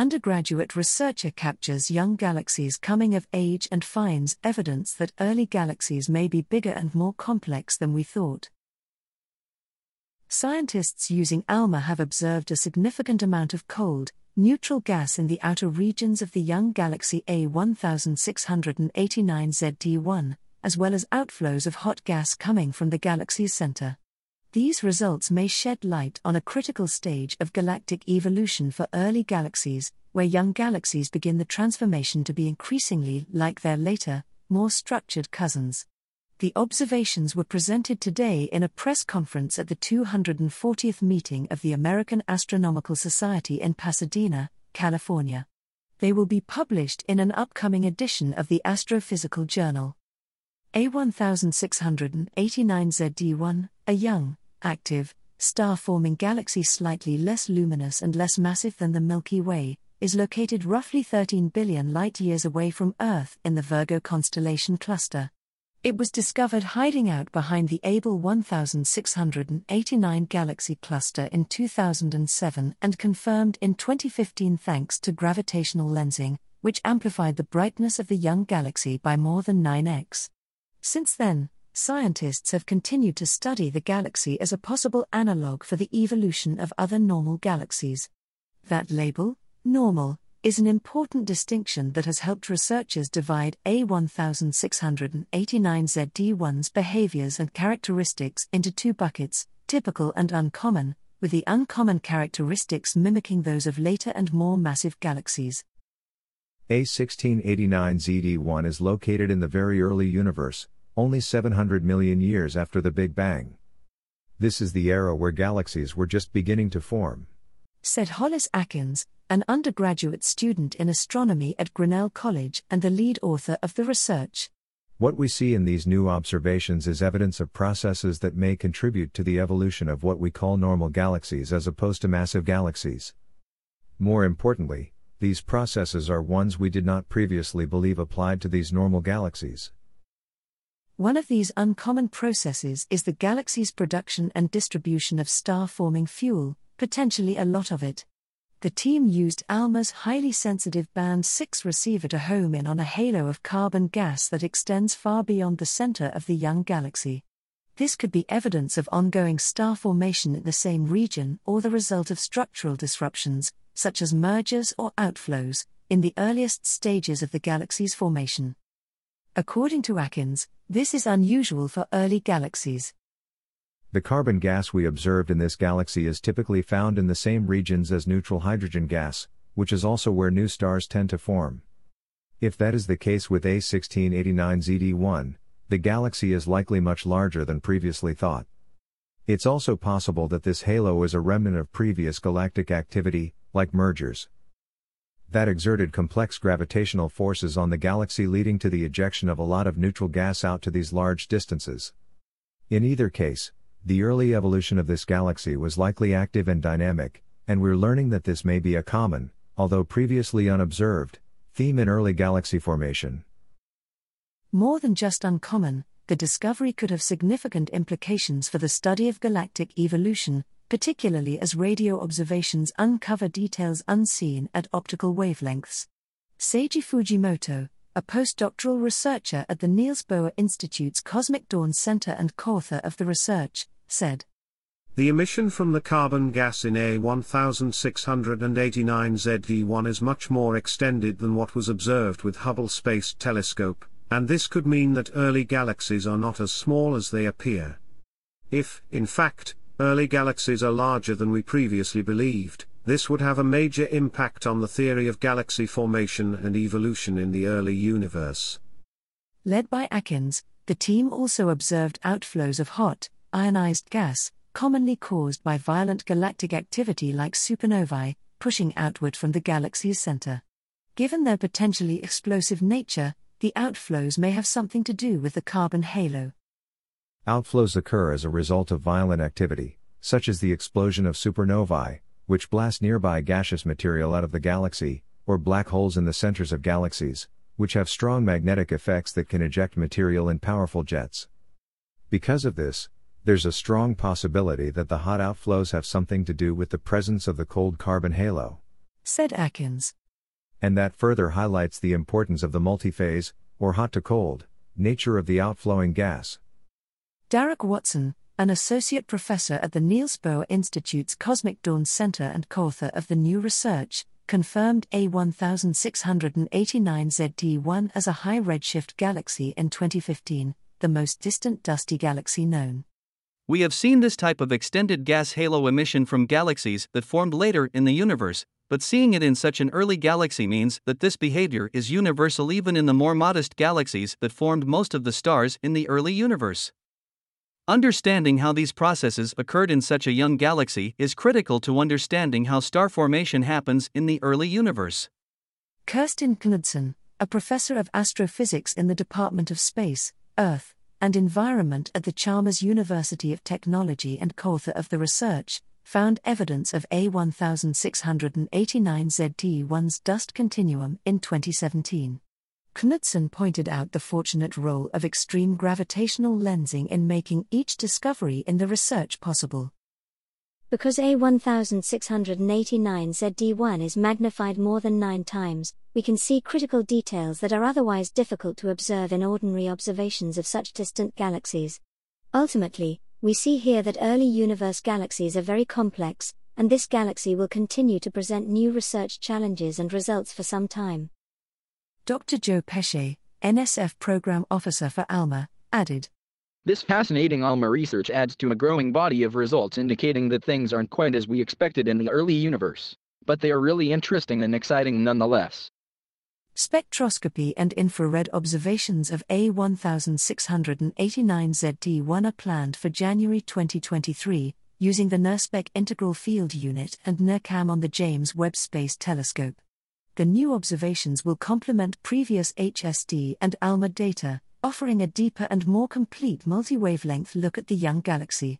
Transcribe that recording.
undergraduate researcher captures young galaxies coming of age and finds evidence that early galaxies may be bigger and more complex than we thought. Scientists using ALMA have observed a significant amount of cold, neutral gas in the outer regions of the young galaxy A1689ZD1, as well as outflows of hot gas coming from the galaxy's center. These results may shed light on a critical stage of galactic evolution for early galaxies, where young galaxies begin the transformation to be increasingly like their later, more structured cousins. The observations were presented today in a press conference at the 240th meeting of the American Astronomical Society in Pasadena, California. They will be published in an upcoming edition of the Astrophysical Journal. A1689ZD1, a young, active, star forming galaxy slightly less luminous and less massive than the Milky Way, is located roughly 13 billion light years away from Earth in the Virgo constellation cluster. It was discovered hiding out behind the Abell 1689 galaxy cluster in 2007 and confirmed in 2015 thanks to gravitational lensing, which amplified the brightness of the young galaxy by more than 9x. Since then, scientists have continued to study the galaxy as a possible analog for the evolution of other normal galaxies. That label, normal, is an important distinction that has helped researchers divide A1689ZD1's behaviors and characteristics into two buckets typical and uncommon, with the uncommon characteristics mimicking those of later and more massive galaxies. A1689ZD1 is located in the very early universe, only 700 million years after the Big Bang. This is the era where galaxies were just beginning to form. Said Hollis Akins, an undergraduate student in astronomy at Grinnell College and the lead author of the research. What we see in these new observations is evidence of processes that may contribute to the evolution of what we call normal galaxies as opposed to massive galaxies. More importantly, these processes are ones we did not previously believe applied to these normal galaxies. One of these uncommon processes is the galaxy's production and distribution of star forming fuel, potentially a lot of it the team used ALMA's highly sensitive Band 6 receiver to home in on a halo of carbon gas that extends far beyond the center of the young galaxy. This could be evidence of ongoing star formation in the same region or the result of structural disruptions, such as mergers or outflows, in the earliest stages of the galaxy's formation. According to Akins, this is unusual for early galaxies. The carbon gas we observed in this galaxy is typically found in the same regions as neutral hydrogen gas, which is also where new stars tend to form. If that is the case with A1689ZD1, the galaxy is likely much larger than previously thought. It's also possible that this halo is a remnant of previous galactic activity, like mergers. That exerted complex gravitational forces on the galaxy, leading to the ejection of a lot of neutral gas out to these large distances. In either case, the early evolution of this galaxy was likely active and dynamic, and we're learning that this may be a common, although previously unobserved, theme in early galaxy formation. More than just uncommon, the discovery could have significant implications for the study of galactic evolution, particularly as radio observations uncover details unseen at optical wavelengths. Seiji Fujimoto, a postdoctoral researcher at the Niels Bohr Institute's Cosmic Dawn Center and co author of the research, said. The emission from the carbon gas in A1689ZD1 is much more extended than what was observed with Hubble Space Telescope, and this could mean that early galaxies are not as small as they appear. If, in fact, early galaxies are larger than we previously believed, this would have a major impact on the theory of galaxy formation and evolution in the early universe. Led by Akins, the team also observed outflows of hot, ionized gas, commonly caused by violent galactic activity like supernovae, pushing outward from the galaxy's center. Given their potentially explosive nature, the outflows may have something to do with the carbon halo. Outflows occur as a result of violent activity, such as the explosion of supernovae, which blast nearby gaseous material out of the galaxy, or black holes in the centers of galaxies, which have strong magnetic effects that can eject material in powerful jets. Because of this, there's a strong possibility that the hot outflows have something to do with the presence of the cold carbon halo. said Akins. And that further highlights the importance of the multiphase, or hot to cold, nature of the outflowing gas. Darach Watson, an associate professor at the Niels Bohr Institute's Cosmic Dawn Center and co author of the new research, confirmed A1689ZD1 as a high redshift galaxy in 2015, the most distant dusty galaxy known. We have seen this type of extended gas halo emission from galaxies that formed later in the universe, but seeing it in such an early galaxy means that this behavior is universal even in the more modest galaxies that formed most of the stars in the early universe. Understanding how these processes occurred in such a young galaxy is critical to understanding how star formation happens in the early universe. Kirsten Knudsen, a professor of astrophysics in the Department of Space, Earth, and Environment at the Chalmers University of Technology and co author of the research, found evidence of A1689ZD1's dust continuum in 2017. Knudsen pointed out the fortunate role of extreme gravitational lensing in making each discovery in the research possible. Because A1689ZD1 is magnified more than nine times, we can see critical details that are otherwise difficult to observe in ordinary observations of such distant galaxies. Ultimately, we see here that early universe galaxies are very complex, and this galaxy will continue to present new research challenges and results for some time. Dr. Joe Pesce, NSF Program Officer for ALMA, added this fascinating ALMA research adds to a growing body of results indicating that things aren't quite as we expected in the early universe, but they are really interesting and exciting nonetheless. Spectroscopy and infrared observations of A1689ZD1 are planned for January 2023, using the NIRSPEC Integral Field Unit and NIRCam on the James Webb Space Telescope. The new observations will complement previous HST and ALMA data, offering a deeper and more complete multi wavelength look at the young galaxy.